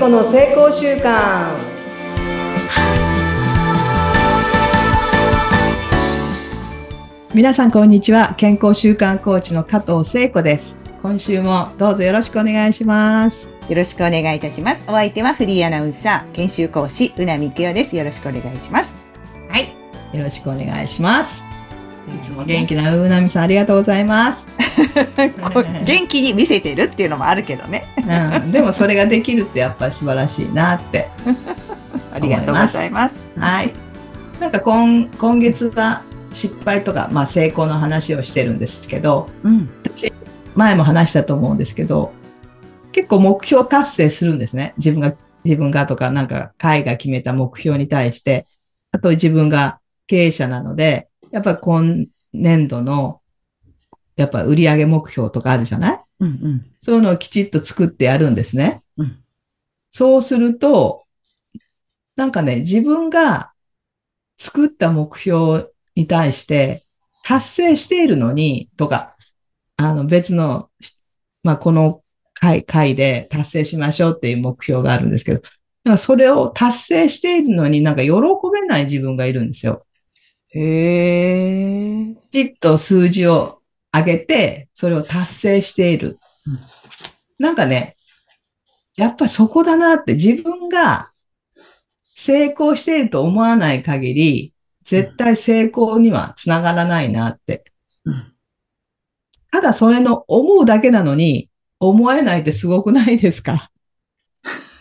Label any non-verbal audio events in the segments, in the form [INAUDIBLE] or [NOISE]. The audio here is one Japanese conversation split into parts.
子の成功習慣皆さんこんにちは健康習慣コーチの加藤聖子です今週もどうぞよろしくお願いしますよろしくお願いいたします。お相手はフリーアナウンサー、研修講師、うなみくよです。よろしくお願いします。はいよろしくお願いします元気なうなみさんありがとうございます、[LAUGHS] 元気に見せてるっていうのもあるけどね。うん、でもそれができるってやっぱり素晴らしいなって [LAUGHS] ありがとうございます。はい。なんか今今月は失敗とか、まあ、成功の話をしてるんですけどうん。私前も話したと思うんですけど結構目標達成するんですね。自分が自分がとかなんか会が決めた目標に対して。あと自分が経営者なのでやっぱ今年度のやっぱ売上目標とかあるじゃない？うんうん。そういうのをきちっと作ってやるんですね。うんそうすると、なんかね、自分が作った目標に対して達成しているのに、とか、あの別の、しまあ、この回、回で達成しましょうっていう目標があるんですけど、なんかそれを達成しているのになんか喜べない自分がいるんですよ。へえ。きちっと数字を上げて、それを達成している。うんなんかね、やっぱりそこだなって自分が成功していると思わない限り、絶対成功にはつながらないなって。うんただそれの思うだけなのに、思えないってすごくないですか？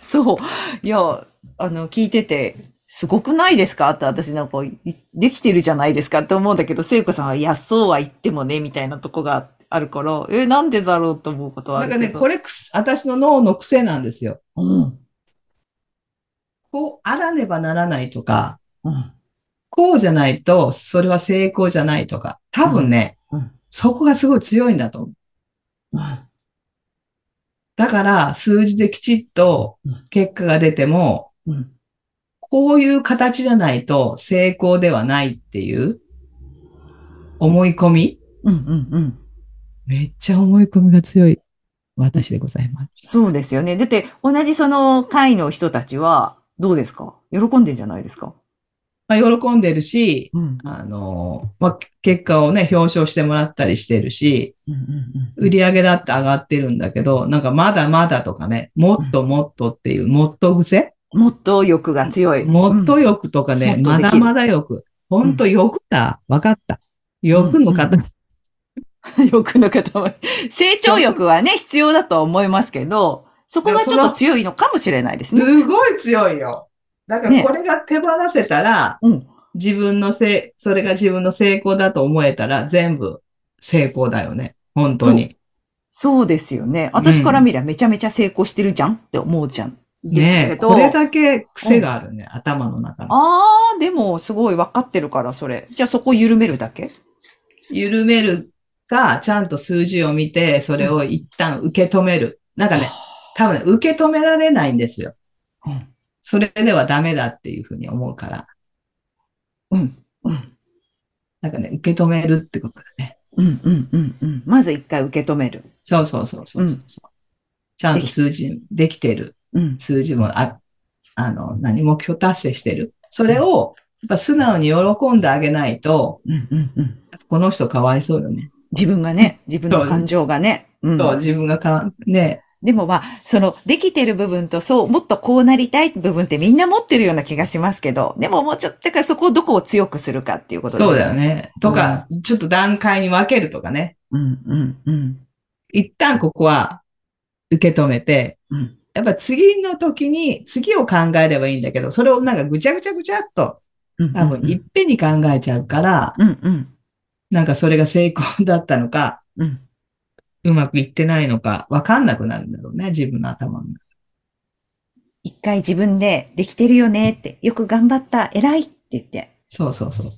そう。いや、あの、聞いてて、すごくないですか？って私なんか、いできてるじゃないですかって思うんだけど、聖子さんは、いや、そうは言ってもね、みたいなとこがあるから、え、なんでだろうと思うことはあなんかね。これくす、私の脳の癖なんですよ。うん。こうあらねばならないとか、うん。こうじゃないと、それは成功じゃないとか、多分ね、うんうんそこがすごい強いんだと思う。うん。だから、数字できちっとうん結果が出ても、うん。こういう形じゃないと成功ではないっていう思い込み？うん。うん。うん。めっちゃ思い込みが強い私でございます。そうですよね。だって、同じその会の人たちは、どうですか？喜んでんじゃないですか？まあ、喜んでるし、うん。あの、まあ、結果をね、表彰してもらったりしてるし、売り上げだって上がってるんだけど、なんかまだまだとかね、もっともっとっていう、もっと癖？うん。もっと欲が強い。もっと欲とかね、うんまだまだ欲。ほんと欲だ。わかった。欲の方、うん [LAUGHS] 欲の塊。成長欲はね、必要だとは思いますけど、そこがちょっと強いのかもしれないですね。すごい強いよ。だからねこれが手放せたら、うん。自分のせい、それが自分の成功だと思えたら、全部成功だよね。本当に。そうですよね。私から見りゃめちゃめちゃ成功してるじゃんって思うじゃん。ですねえ、けど。これだけ癖があるね、頭の中に。ああ、でもすごい分かってるから、それ。じゃあそこ緩めるだけ？緩めるか、ちゃんと数字を見て、それを一旦受け止める。なんかね、多分ね、受け止められないんですよ。うん。それではダメだっていうふうに思うから。うん。うん。なんかね、受け止めるってことだね。うん。うん。うん。うん。まず一回受け止める。そうそうそうそうそう、ちゃんと数字できてる。うん。数字もあ、あの、何、目標達成してる。それを、やっぱ素直に喜んであげないと、うん。うん。うん。この人かわいそうよね。自分がね、自分の感情がね。うん。そう、自分がか、ね、でもまあ、その、できてる部分と、そう、もっとこうなりたい部分ってみんな持ってるような気がしますけど、でももうちょっと、だからそこをどこを強くするかっていうことですそうだよ。ね。とか、ちょっと段階に分けるとかね。うん、うん、うん。一旦ここは受け止めて、うんやっぱ次の時に、次を考えればいいんだけど、それをなんかぐちゃぐちゃぐちゃっと、うん。多分いっぺんに考えちゃうから、うん、うん、なんかそれが成功だったのか、うん。うまくいってないのか、わかんなくなるんだろうね、自分の頭の中。一回自分でできてるよねって、よく頑張った、偉いって言って、そうそうそう。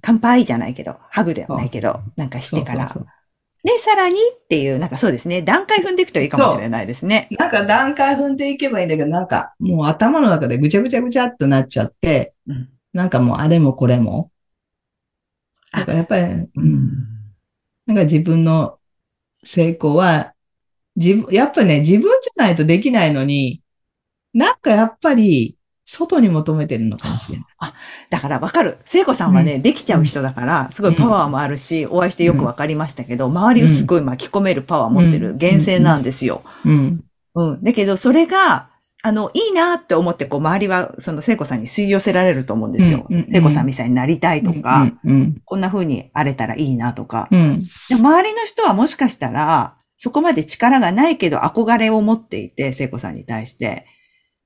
乾杯じゃないけど、ハグではないけど、なんかしてから。そうそうで、さらにっていう、なんかそうですね、段階踏んでいくといいかもしれないですね。なんか段階踏んでいけばいいんだけど、なんかもう頭の中でぐちゃぐちゃぐちゃっとなっちゃって、うん。なんかもうあれもこれも。あなんかやっぱり、う。うんなんか自分の成功は、自分、やっぱりね、自分じゃないとできないのに、なんかやっぱり、外に求めてるのかもしれない。だからわかる。聖子さんはね、できちゃう人だから、すごいパワーもあるし、お会いしてよくわかりましたけど、周りをすごい巻き込めるパワー持ってる厳選なんですよ。うん。うん。だけど、それが、あの、いいなって思って、こう、周りは、その聖子さんに吸い寄せられると思うんですようんうんうん。聖子さんみたいになりたいとか、うん。うん。こんな風に荒れたらいいなとか。うん。で周りの人はもしかしたら、そこまで力がないけど憧れを持っていて、聖子さんに対して。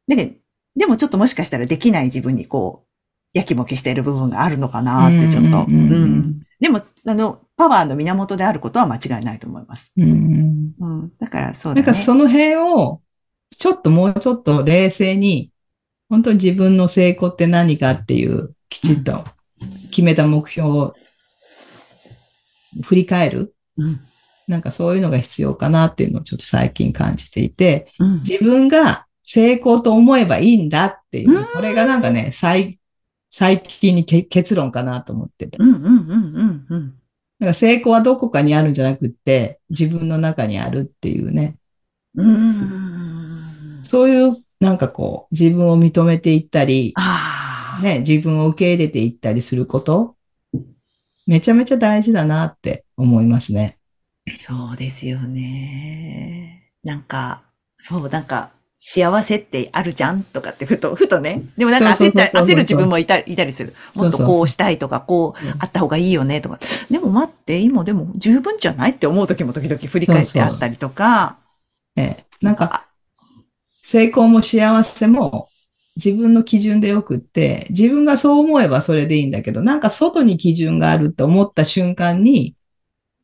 だけど、でもちょっともしかしたらできない自分にこう、やきもきしている部分があるのかなってちょっと。うんうんうんでも、あの、パワーの源であることは間違いないと思います。うん。うん。だからそうだね。なんかその辺を、ちょっともうちょっと冷静に、本当に自分の成功って何かっていう、きちっと決めた目標を振り返る。うん。なんかそういうのが必要かなっていうのをちょっと最近感じていて、うん。自分が成功と思えばいいんだっていうう、これがなんかね、最、最近にけ結論かなと思ってて。うんうんうんうんうん。なんか成功はどこかにあるんじゃなくって、自分の中にあるっていうね。うーん。そういう、なんかこう、自分を認めていったり。ね、自分を受け入れていったりすること、めちゃめちゃ大事だなって思いますね。そうですよね。なんか、そう、なんか、幸せってあるじゃんとかってふと、ふとね。でもなんか焦った焦る自分もいたり、いたりする。もっとそうそうそうこうしたいとか、こううんあった方がいいよねとか。でも待って、今でも十分じゃないって思う時も時々振り返ってあったりとか。ええなんか、成功も幸せも自分の基準でよくって、自分がそう思えばそれでいいんだけど、なんか外に基準があるって思った瞬間に、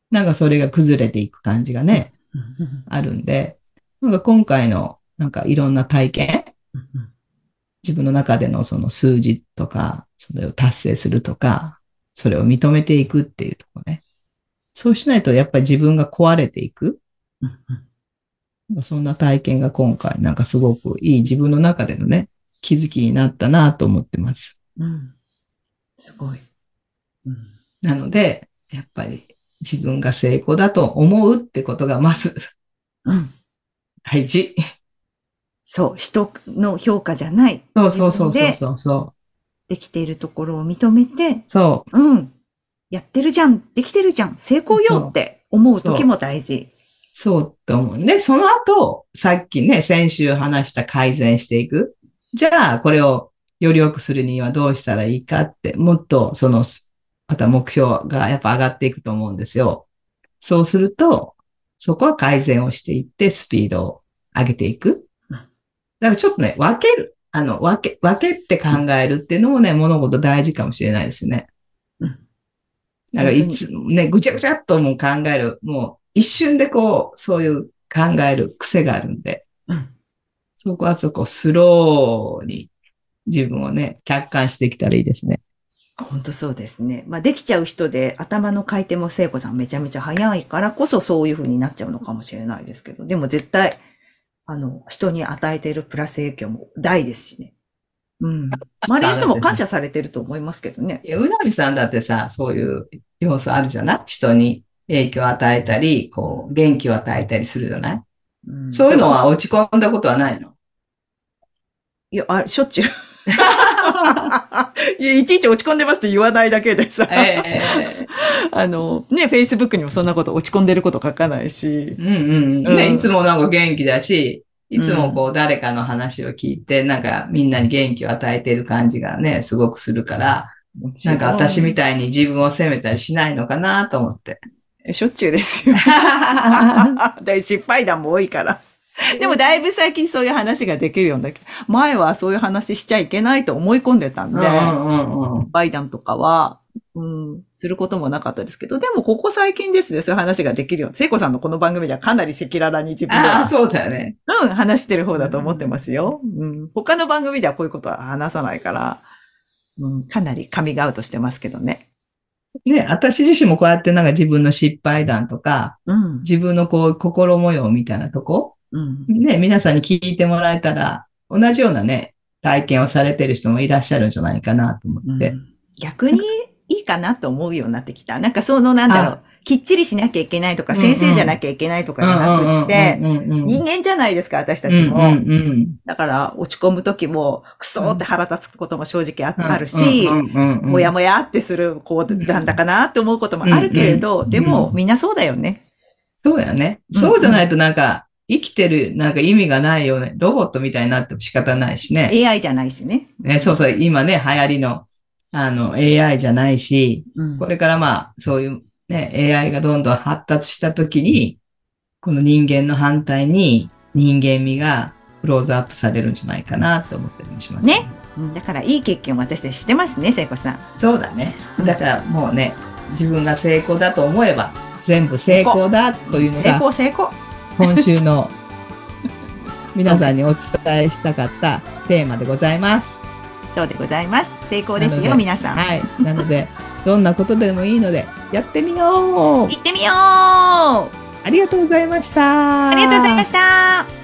なんかそれが崩れていく感じがね、あるんで、なんか今回のなんかいろんな体験、自分の中でのその数字とか、それを達成するとか、それを認めていくっていうところね。そうしないとやっぱり自分が壊れていく。そんな体験が今回なんかすごくいい自分の中でのね、気づきになったなと思ってます。うん。すごい。うん。なので、やっぱり自分が成功だと思うってことがまずうん。[LAUGHS] 大事。そう、人の評価じゃない。そうそうそうそうそう。できているところを認めて、そうん。やってるじゃん、できてるじゃん、成功よって思う時も大事。う。そうと思う。で、その後、さっきね、先週話した改善していく。じゃあ、これをより良くするにはどうしたらいいかって、もっとその、また目標がやっぱ上がっていくと思うんですよ。そうすると、そこは改善をしていって、スピードを上げていく。うんだからちょっとね、分ける。あの、分け、分けって考えるっていうのもね、物事大事かもしれないですね。うんだからいつもね、ぐちゃぐちゃっともう考える、もう一瞬でこう、そういう考える癖があるんで、うんそこはそこスローに自分をね、客観してきたらいいですね。本当そうですね。まあ、できちゃう人で頭の回転も聖子さんめちゃめちゃ早いからこそそういう風になっちゃうのかもしれないですけど、でも絶対、あの、人に与えているプラス影響も大ですしね。うん。周りの人も感謝されてると思いますけどね。いや、うなみさんだってさ、そういう要素あるじゃない？人に影響を与えたり、こう、元気を与えたりするじゃない、うんそういうのは落ち込んだことはないの？いや、あしょっちゅう。[LAUGHS] いちいち落ち込んでますって言わないだけでさ。ええあの、ね、Facebook にもそんなこと落ち込んでること書かないし。うんうんうん。ね、うんいつもなんか元気だし、いつもこう誰かの話を聞いて、なんかみんなに元気を与えてる感じがね、すごくするから、なんか私みたいに自分を責めたりしないのかなと思って。い。しょっちゅうですよ。[LAUGHS] [LAUGHS] 大失敗談も多いから。[LAUGHS] でもだいぶ最近そういう話ができるようになって、前はそういう話しちゃいけないと思い込んでたんで。バイダンとかは、うん、することもなかったですけど、でもここ最近ですね、そういう話ができるように。聖子さんのこの番組ではかなり赤裸々に自分であそうだよね。うん、話してる方だと思ってますよ。うん。他の番組ではこういうことは話さないから、うん、かなりカミングアウトしてますけどね。ね、私自身もこうやってなんか自分の失敗談とか、うん。自分のこう心模様みたいなとこ、うん。ね、皆さんに聞いてもらえたら、同じようなね、体験をされてる人もいらっしゃるんじゃないかなと思って。逆にいいかなと思うようになってきた。なんかそのなんだろう、きっちりしなきゃいけないとか、うんうん先生じゃなきゃいけないとかじゃなくって、人間じゃないですか、私たちも。うんうんうんだから、落ち込む時も、クソーって腹立つことも正直ああるし、うんうんうんもやもやってする子なんだかなって思うこともあるけれど、うんでも、みんなそうだよね。そうだよね。うんそうじゃないとなんか、生きてる、なんか意味がないよね。ロボットみたいになっても仕方ないしね。AI じゃないしね。ねそうそう、今ね、流行りの、あの、AI じゃないし、うんこれからまあ、そういうね、AI がどんどん発達したときに、この人間の反対に人間味がクローズアップされるんじゃないかなと思ったりもします、ね。うんだから、いい経験を私たちしてますね、聖子さん。そうだね。だからもうね、自分が成功だと思えば、全部成功だというの成が、功成功。今週の皆さんにお伝えしたかったテーマでございます。そうでございます。成功ですよ、皆さん。はい。なので、どんなことでもいいので、やってみよう行ってみようあありがとうございました。ありがとうございました